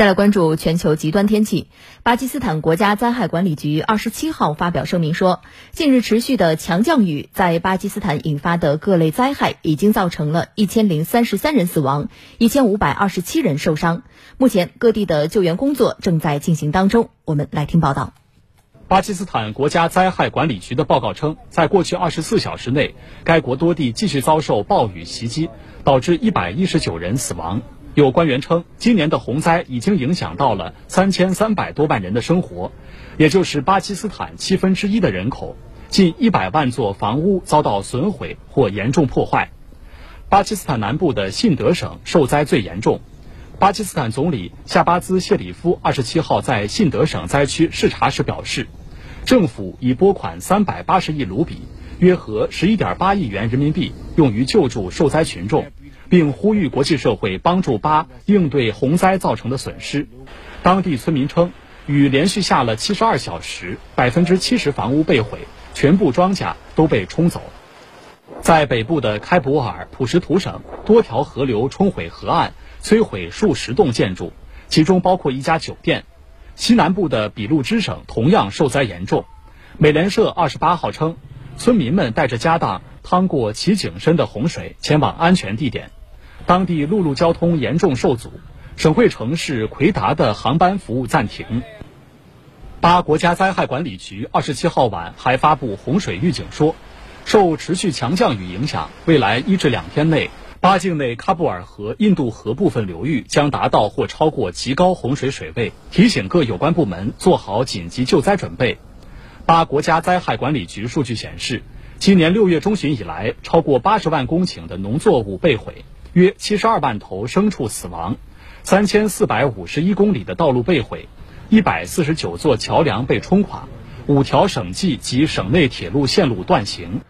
再来关注全球极端天气。巴基斯坦国家灾害管理局二十七号发表声明说，近日持续的强降雨在巴基斯坦引发的各类灾害已经造成了一千零三十三人死亡，一千五百二十七人受伤。目前各地的救援工作正在进行当中。我们来听报道。巴基斯坦国家灾害管理局的报告称，在过去二十四小时内，该国多地继续遭受暴雨袭击，导致一百一十九人死亡。有官员称，今年的洪灾已经影响到了三千三百多万人的生活，也就是巴基斯坦七分之一的人口。近一百万座房屋遭到损毁或严重破坏。巴基斯坦南部的信德省受灾最严重。巴基斯坦总理夏巴兹谢里夫二十七号在信德省灾区视察时表示，政府已拨款三百八十亿卢比，约合十一点八亿元人民币，用于救助受灾群众。并呼吁国际社会帮助巴应对洪灾造成的损失。当地村民称，雨连续下了七十二小时，百分之七十房屋被毁，全部庄稼都被冲走。在北部的开普尔普什图省，多条河流冲毁河岸，摧毁数十栋建筑，其中包括一家酒店。西南部的比路支省同样受灾严重。美联社二十八号称，村民们带着家当趟过其井深的洪水，前往安全地点。当地陆路交通严重受阻，省会城市奎达的航班服务暂停。巴国家灾害管理局二十七号晚还发布洪水预警说，受持续强降雨影响，未来一至两天内，巴境内喀布尔河印度河部分流域将达到或超过极高洪水水位，提醒各有关部门做好紧急救灾准备。巴国家灾害管理局数据显示，今年六月中旬以来，超过八十万公顷的农作物被毁。约七十二万头牲畜死亡，三千四百五十一公里的道路被毁，一百四十九座桥梁被冲垮，五条省际及省内铁路线路断行。